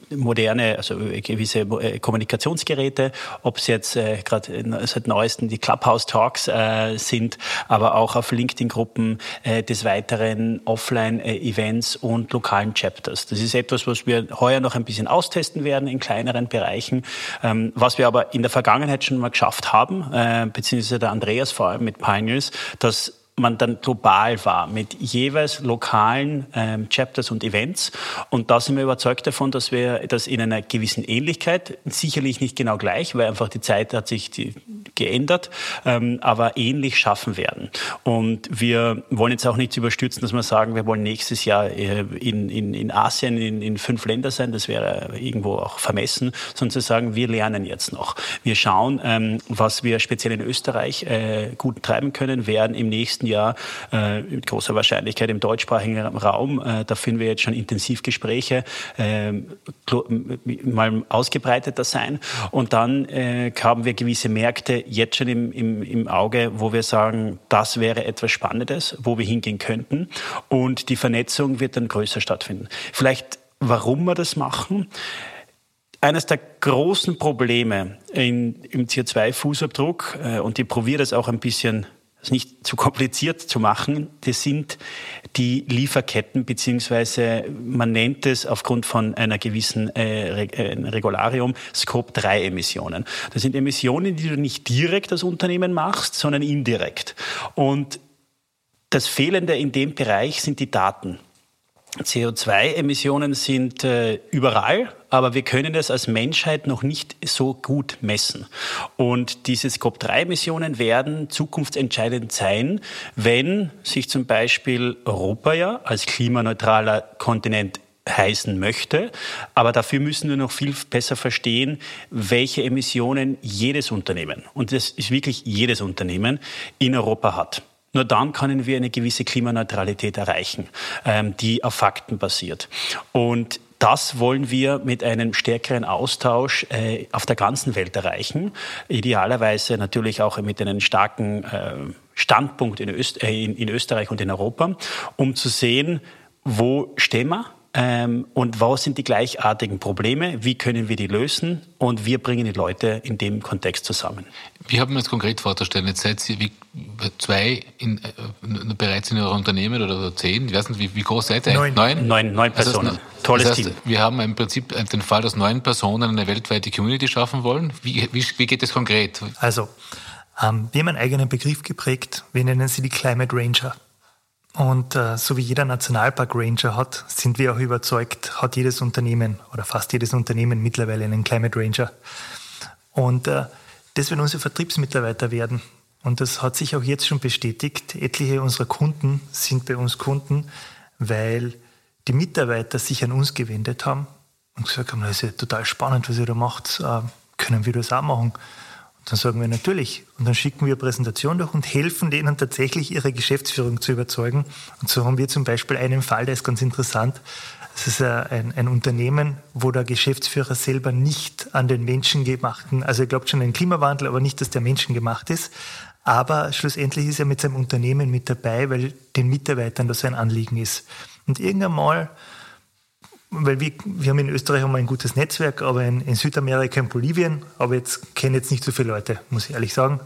moderne, also gewisse äh, Kommunikationsgeräte, ob es jetzt äh, gerade seit neuestem die Clubhouse-Talks äh, sind, aber auch auf LinkedIn-Gruppen äh, des Weiteren Offline-Events und lokalen Chapters. Das ist etwas, was wir heuer noch ein bisschen austesten werden in kleineren Bereichen, ähm, was wir aber in der Vergangenheit schon mal geschafft haben, äh, beziehungsweise der Andreas vor allem mit Pioneers, dass man dann global war mit jeweils lokalen ähm, Chapters und Events. Und da sind wir überzeugt davon, dass wir das in einer gewissen Ähnlichkeit, sicherlich nicht genau gleich, weil einfach die Zeit hat sich die, geändert, ähm, aber ähnlich schaffen werden. Und wir wollen jetzt auch nicht überstürzen, dass wir sagen, wir wollen nächstes Jahr äh, in, in, in Asien in, in fünf Länder sein. Das wäre irgendwo auch vermessen, sondern zu sagen, wir lernen jetzt noch. Wir schauen, ähm, was wir speziell in Österreich äh, gut treiben können, werden im nächsten Jahr äh, mit großer Wahrscheinlichkeit im deutschsprachigen Raum, äh, da finden wir jetzt schon intensiv Gespräche, äh, mal ausgebreiteter sein. Und dann äh, haben wir gewisse Märkte jetzt schon im, im, im Auge, wo wir sagen, das wäre etwas Spannendes, wo wir hingehen könnten. Und die Vernetzung wird dann größer stattfinden. Vielleicht, warum wir das machen? Eines der großen Probleme in, im CO2-Fußabdruck, äh, und ich probiere das auch ein bisschen es nicht zu kompliziert zu machen, das sind die Lieferketten, beziehungsweise man nennt es aufgrund von einer gewissen äh, äh Regularium Scope-3-Emissionen. Das sind Emissionen, die du nicht direkt als Unternehmen machst, sondern indirekt. Und das Fehlende in dem Bereich sind die Daten. CO2-Emissionen sind äh, überall, aber wir können es als Menschheit noch nicht so gut messen. Und diese Scope-3-Emissionen werden zukunftsentscheidend sein, wenn sich zum Beispiel Europa ja als klimaneutraler Kontinent heißen möchte. Aber dafür müssen wir noch viel besser verstehen, welche Emissionen jedes Unternehmen, und das ist wirklich jedes Unternehmen, in Europa hat. Nur dann können wir eine gewisse Klimaneutralität erreichen, ähm, die auf Fakten basiert. Und das wollen wir mit einem stärkeren Austausch äh, auf der ganzen Welt erreichen. Idealerweise natürlich auch mit einem starken äh, Standpunkt in, äh, Österreich und in Europa, um zu sehen, wo stehen wir, ähm, und was sind die gleichartigen Probleme? Wie können wir die lösen? Und wir bringen die Leute in dem Kontext zusammen. Wie haben wir uns konkret vorzustellen? Jetzt seid ihr wie zwei in, äh, bereits in eurem Unternehmen oder zehn? Ich weiß nicht, wie, wie groß seid ihr? Neun. Neun, neun, neun Personen. Das heißt, Tolles das heißt, Team. Wir haben im Prinzip den Fall, dass neun Personen eine weltweite Community schaffen wollen. Wie, wie, wie geht das konkret? Also, ähm, wir haben einen eigenen Begriff geprägt. Wir nennen sie die Climate Ranger. Und äh, so wie jeder Nationalpark Ranger hat, sind wir auch überzeugt, hat jedes Unternehmen oder fast jedes Unternehmen mittlerweile einen Climate Ranger. Und äh, das werden unsere Vertriebsmitarbeiter werden. Und das hat sich auch jetzt schon bestätigt. Etliche unserer Kunden sind bei uns Kunden, weil die Mitarbeiter sich an uns gewendet haben und gesagt haben, das ist ja total spannend, was ihr da macht, äh, können wir das auch machen? Dann sagen wir natürlich. Und dann schicken wir eine Präsentation durch und helfen denen tatsächlich ihre Geschäftsführung zu überzeugen. Und so haben wir zum Beispiel einen Fall, der ist ganz interessant. Das ist ein, ein Unternehmen, wo der Geschäftsführer selber nicht an den Menschen gemachten, also er glaubt schon an den Klimawandel, aber nicht, dass der Menschen gemacht ist. Aber schlussendlich ist er mit seinem Unternehmen mit dabei, weil den Mitarbeitern das ein Anliegen ist. Und irgendwann mal weil wir, wir haben in Österreich haben ein gutes Netzwerk, aber in, in Südamerika, in Bolivien, aber jetzt kenne jetzt nicht so viele Leute, muss ich ehrlich sagen.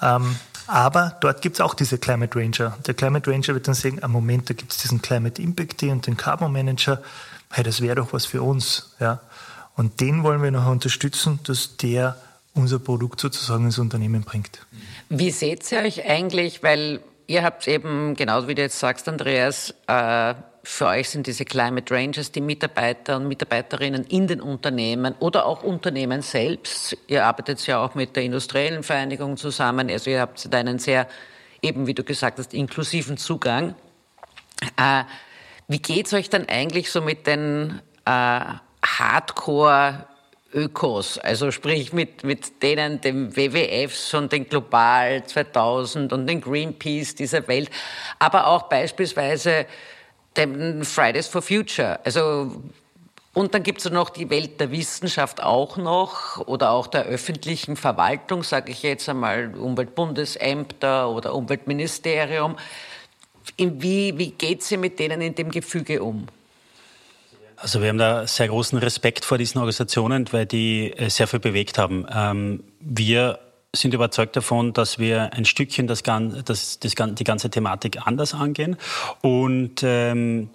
Ähm, aber dort gibt es auch diese Climate Ranger. Der Climate Ranger wird dann sagen, am Moment, da gibt es diesen Climate Impact und den Carbon Manager. Hey, das wäre doch was für uns. Ja? Und den wollen wir noch unterstützen, dass der unser Produkt sozusagen ins Unternehmen bringt. Wie seht ihr euch eigentlich, weil ihr habt eben, genau wie du jetzt sagst, Andreas, äh, für euch sind diese Climate Rangers die Mitarbeiter und Mitarbeiterinnen in den Unternehmen oder auch Unternehmen selbst. Ihr arbeitet ja auch mit der industriellen Vereinigung zusammen. Also ihr habt einen sehr, eben wie du gesagt hast, inklusiven Zugang. Äh, wie geht's euch dann eigentlich so mit den äh, Hardcore Ökos, also sprich mit, mit denen, den WWFs und den Global 2000 und den Greenpeace dieser Welt, aber auch beispielsweise dem Fridays for Future. Also und dann gibt es noch die Welt der Wissenschaft auch noch oder auch der öffentlichen Verwaltung, sage ich jetzt einmal, Umweltbundesämter oder Umweltministerium. Wie, wie geht sie mit denen in dem Gefüge um? Also wir haben da sehr großen Respekt vor diesen Organisationen, weil die äh, sehr viel bewegt haben. Ähm, wir sind überzeugt davon, dass wir ein Stückchen das, das, das, die ganze Thematik anders angehen und ähm,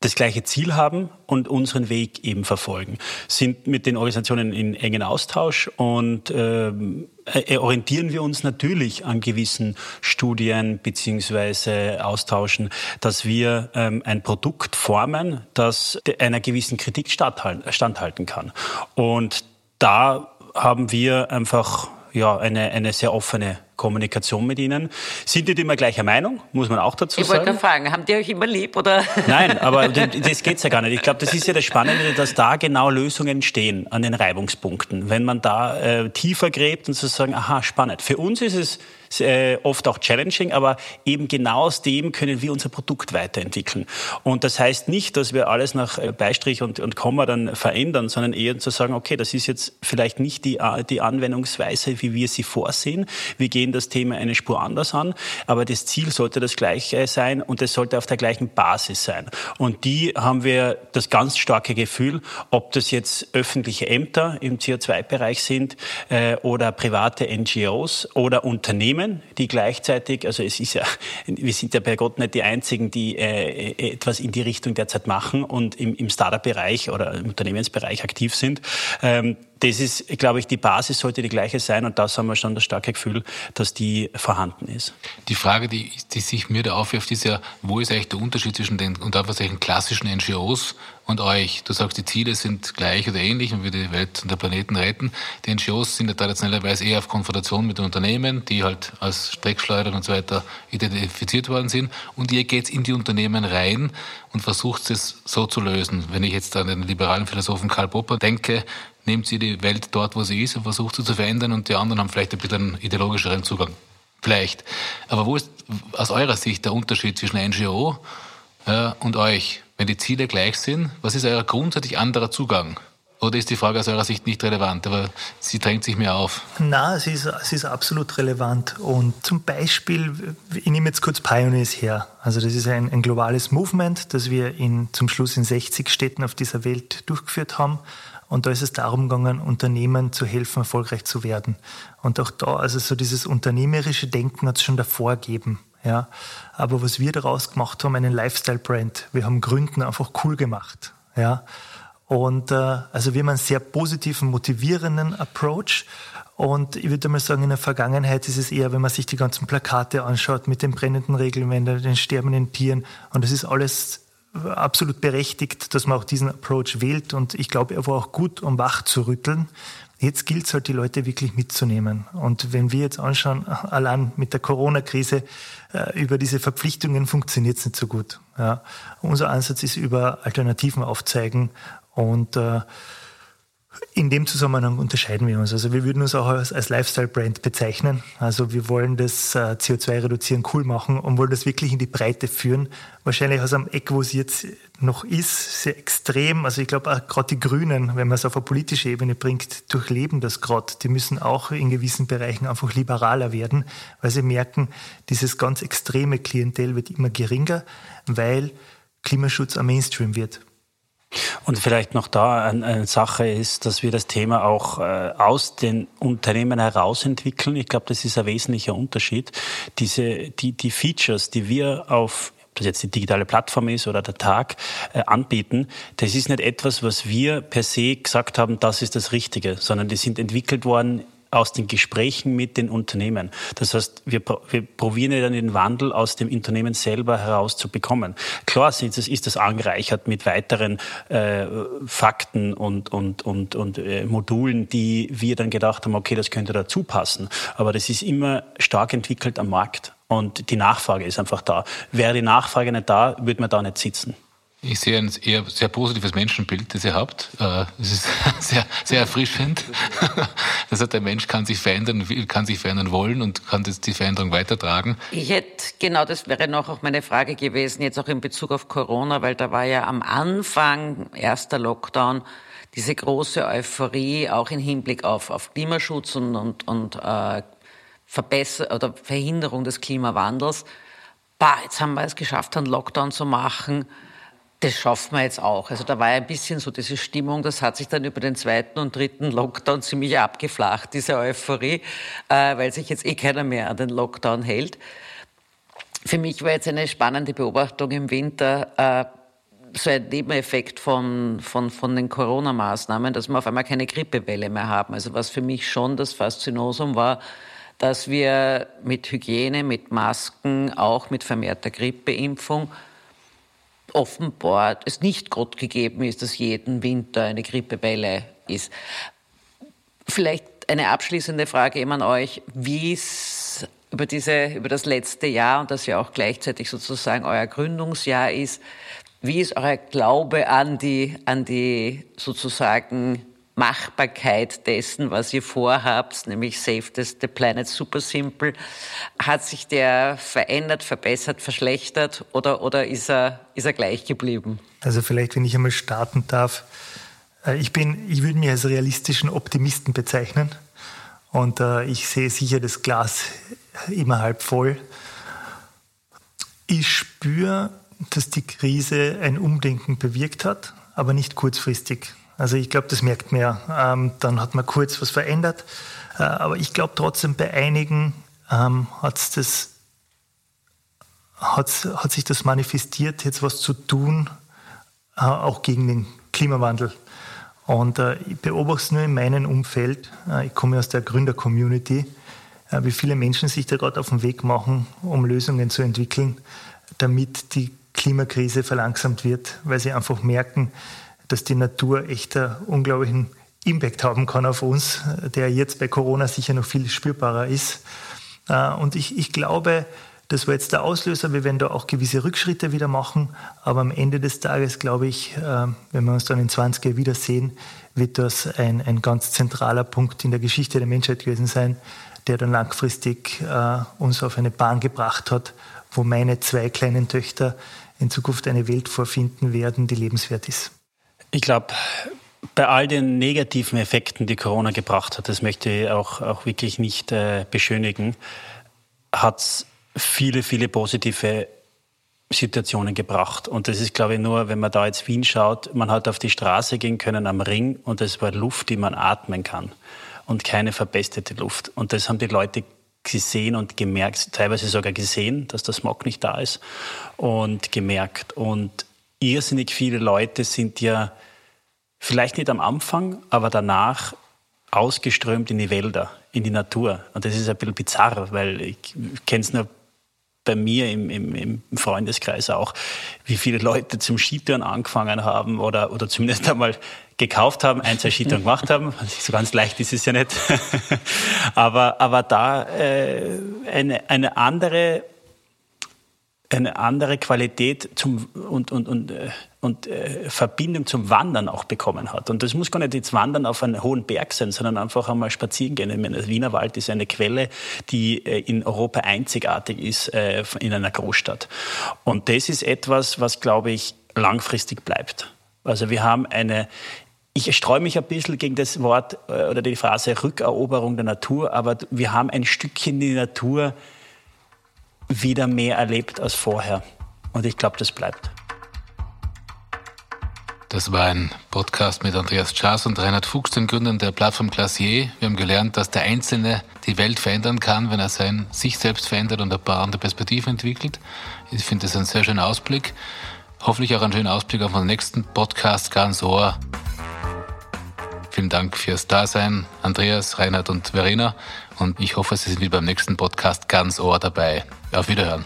das gleiche Ziel haben und unseren Weg eben verfolgen. Sind mit den Organisationen in engen Austausch und ähm, äh, orientieren wir uns natürlich an gewissen Studien beziehungsweise austauschen, dass wir ähm, ein Produkt formen, das einer gewissen Kritik standhalten kann. Und da haben wir einfach ja, eine, eine sehr offene Kommunikation mit ihnen. Sind die immer gleicher Meinung, muss man auch dazu ich sagen. Ich wollte fragen, haben die euch immer lieb oder? Nein, aber das geht's ja gar nicht. Ich glaube, das ist ja das Spannende, dass da genau Lösungen entstehen an den Reibungspunkten. Wenn man da äh, tiefer gräbt und zu sagen, aha, spannend. Für uns ist es äh, oft auch challenging, aber eben genau aus dem können wir unser Produkt weiterentwickeln. Und das heißt nicht, dass wir alles nach äh, Beistrich und, und Komma dann verändern, sondern eher zu sagen, okay, das ist jetzt vielleicht nicht die, die Anwendungsweise, wie wir sie vorsehen. Wir gehen das Thema eine Spur anders an, aber das Ziel sollte das gleiche sein und es sollte auf der gleichen Basis sein. Und die haben wir das ganz starke Gefühl, ob das jetzt öffentliche Ämter im CO2-Bereich sind äh, oder private NGOs oder Unternehmen, Unternehmen, die gleichzeitig, also es ist ja, wir sind ja bei Gott nicht die Einzigen, die äh, äh, etwas in die Richtung derzeit machen und im, im Startup-Bereich oder im Unternehmensbereich aktiv sind. Ähm, das ist, glaube ich, die Basis sollte die gleiche sein und das haben wir schon das starke Gefühl, dass die vorhanden ist. Die Frage, die, die sich mir da aufwirft, ist ja, wo ist eigentlich der Unterschied zwischen den unter Anführungszeichen klassischen NGOs und euch? Du sagst, die Ziele sind gleich oder ähnlich und wir die Welt und der Planeten retten. Die NGOs sind ja traditionellerweise eher auf Konfrontation mit den Unternehmen, die halt als Streckschleudern und so weiter identifiziert worden sind. Und ihr geht in die Unternehmen rein und versucht es so zu lösen. Wenn ich jetzt an den liberalen Philosophen Karl Popper denke, nehmt sie die Welt dort, wo sie ist und versucht sie zu verändern und die anderen haben vielleicht ein bisschen einen ideologischeren Zugang. Vielleicht. Aber wo ist aus eurer Sicht der Unterschied zwischen NGO ja, und euch? Wenn die Ziele gleich sind, was ist euer grundsätzlich anderer Zugang? Oder ist die Frage aus eurer Sicht nicht relevant, aber sie drängt sich mir auf? Na, es ist, es ist absolut relevant. Und zum Beispiel, ich nehme jetzt kurz Pioneers her. Also das ist ein, ein globales Movement, das wir in, zum Schluss in 60 Städten auf dieser Welt durchgeführt haben. Und da ist es darum gegangen, Unternehmen zu helfen, erfolgreich zu werden. Und auch da, also so dieses unternehmerische Denken hat es schon davor gegeben. Ja. Aber was wir daraus gemacht haben, einen Lifestyle-Brand. Wir haben Gründen einfach cool gemacht. Ja. Und äh, also wir haben einen sehr positiven, motivierenden Approach. Und ich würde mal sagen, in der Vergangenheit ist es eher, wenn man sich die ganzen Plakate anschaut mit den brennenden Regelwänden, den sterbenden Tieren. Und das ist alles absolut berechtigt, dass man auch diesen Approach wählt. Und ich glaube, er war auch gut, um wach zu rütteln. Jetzt gilt es halt, die Leute wirklich mitzunehmen. Und wenn wir jetzt anschauen, allein mit der Corona-Krise, äh, über diese Verpflichtungen funktioniert es nicht so gut. Ja. Unser Ansatz ist über Alternativen aufzeigen und äh, in dem Zusammenhang unterscheiden wir uns. Also wir würden uns auch als, als Lifestyle-Brand bezeichnen. Also wir wollen das äh, CO2-Reduzieren cool machen und wollen das wirklich in die Breite führen. Wahrscheinlich aus einem Eck, wo es jetzt noch ist, sehr extrem. Also ich glaube auch gerade die Grünen, wenn man es auf eine politische Ebene bringt, durchleben das gerade. Die müssen auch in gewissen Bereichen einfach liberaler werden, weil sie merken, dieses ganz extreme Klientel wird immer geringer, weil Klimaschutz am Mainstream wird. Und vielleicht noch da eine, Sache ist, dass wir das Thema auch äh, aus den Unternehmen heraus entwickeln. Ich glaube, das ist ein wesentlicher Unterschied. Diese, die, die Features, die wir auf ob das jetzt die digitale Plattform ist oder der Tag, äh, anbieten, das ist nicht etwas, was wir per se gesagt haben, das ist das Richtige, sondern die sind entwickelt worden aus den Gesprächen mit den Unternehmen. Das heißt, wir, wir probieren ja dann den Wandel aus dem Unternehmen selber herauszubekommen. Klar ist das, ist das angereichert mit weiteren äh, Fakten und, und, und, und äh, Modulen, die wir dann gedacht haben, okay, das könnte dazu passen. Aber das ist immer stark entwickelt am Markt. Und die Nachfrage ist einfach da. Wäre die Nachfrage nicht da, würde man da nicht sitzen. Ich sehe ein eher sehr positives Menschenbild, das ihr habt. Äh, ist sehr, sehr erfrischend. Das heißt, der Mensch kann sich verändern, kann sich verändern wollen und kann das, die Veränderung weitertragen. Ich hätte, genau das wäre noch auch meine Frage gewesen, jetzt auch in Bezug auf Corona, weil da war ja am Anfang, erster Lockdown, diese große Euphorie auch im Hinblick auf, auf Klimaschutz und, und, und äh, Verbesser oder Verhinderung des Klimawandels. Bah, jetzt haben wir es geschafft, einen Lockdown zu machen das schaffen wir jetzt auch. Also da war ein bisschen so diese Stimmung, das hat sich dann über den zweiten und dritten Lockdown ziemlich abgeflacht, diese Euphorie, äh, weil sich jetzt eh keiner mehr an den Lockdown hält. Für mich war jetzt eine spannende Beobachtung im Winter, äh, so ein Nebeneffekt von, von, von den Corona-Maßnahmen, dass wir auf einmal keine Grippewelle mehr haben. Also was für mich schon das Faszinosum war, dass wir mit Hygiene, mit Masken, auch mit vermehrter Grippeimpfung offenbar es nicht Gott gegeben ist, dass jeden Winter eine Grippewelle ist. Vielleicht eine abschließende Frage eben an euch, wie es über, über das letzte Jahr und das ja auch gleichzeitig sozusagen euer Gründungsjahr ist, wie ist euer Glaube an die, an die sozusagen Machbarkeit dessen, was ihr vorhabt, nämlich Save the Planet Super Simple, hat sich der verändert, verbessert, verschlechtert oder, oder ist, er, ist er gleich geblieben? Also vielleicht, wenn ich einmal starten darf. Äh, ich, bin, ich würde mich als realistischen Optimisten bezeichnen und äh, ich sehe sicher das Glas immer halb voll. Ich spüre, dass die Krise ein Umdenken bewirkt hat, aber nicht kurzfristig. Also ich glaube, das merkt man ja. Ähm, dann hat man kurz was verändert. Äh, aber ich glaube trotzdem, bei einigen ähm, hat's das, hat's, hat sich das manifestiert, jetzt was zu tun, äh, auch gegen den Klimawandel. Und äh, ich beobachte es nur in meinem Umfeld. Äh, ich komme aus der Gründer-Community, äh, wie viele Menschen sich da gerade auf den Weg machen, um Lösungen zu entwickeln, damit die Klimakrise verlangsamt wird, weil sie einfach merken, dass die Natur echt einen unglaublichen Impact haben kann auf uns, der jetzt bei Corona sicher noch viel spürbarer ist. Äh, und ich, ich glaube, das war jetzt der Auslöser. Wir werden da auch gewisse Rückschritte wieder machen. Aber am Ende des Tages, glaube ich, äh, wenn wir uns dann in 20 Jahren wiedersehen, wird das ein, ein ganz zentraler Punkt in der Geschichte der Menschheit gewesen sein, der dann langfristig äh, uns auf eine Bahn gebracht hat, wo meine zwei kleinen Töchter in Zukunft eine Welt vorfinden werden, die lebenswert ist. Ich glaube, bei all den negativen Effekten, die Corona gebracht hat, das möchte ich auch, auch wirklich nicht äh, beschönigen, hat es viele, viele positive Situationen gebracht. Und das ist, glaube ich, nur, wenn man da jetzt Wien schaut, man hat auf die Straße gehen können am Ring und es war Luft, die man atmen kann und keine verbestete Luft. Und das haben die Leute gesehen und gemerkt, teilweise sogar gesehen, dass der Smog nicht da ist und gemerkt. Und irrsinnig viele Leute sind ja vielleicht nicht am Anfang, aber danach ausgeströmt in die Wälder, in die Natur. Und das ist ein bisschen bizarr, weil ich kenne es nur bei mir im, im, im, Freundeskreis auch, wie viele Leute zum Skitouren angefangen haben oder, oder zumindest einmal gekauft haben, ein, zwei Skitouren gemacht haben. So ganz leicht ist es ja nicht. aber, aber da äh, eine, eine andere eine andere Qualität zum, und, und, und, äh, und äh, Verbindung zum Wandern auch bekommen hat. Und das muss gar nicht jetzt Wandern auf einen hohen Berg sein, sondern einfach einmal spazieren gehen. Ich meine, der Wiener Wald ist eine Quelle, die äh, in Europa einzigartig ist äh, in einer Großstadt. Und das ist etwas, was, glaube ich, langfristig bleibt. Also wir haben eine, ich streue mich ein bisschen gegen das Wort äh, oder die Phrase Rückeroberung der Natur, aber wir haben ein Stückchen die Natur wieder mehr erlebt als vorher. Und ich glaube, das bleibt. Das war ein Podcast mit Andreas Schaas und Reinhard Fuchs, den Gründern der Plattform Glacier. Wir haben gelernt, dass der Einzelne die Welt verändern kann, wenn er sein, sich selbst verändert und ein paar andere Perspektiven entwickelt. Ich finde das ein sehr schöner Ausblick. Hoffentlich auch ein schöner Ausblick auf den nächsten Podcast ganz Ohr. Vielen Dank fürs Dasein, Andreas, Reinhard und Verena. Und ich hoffe, Sie sind wie beim nächsten Podcast ganz ohr dabei. Auf Wiederhören.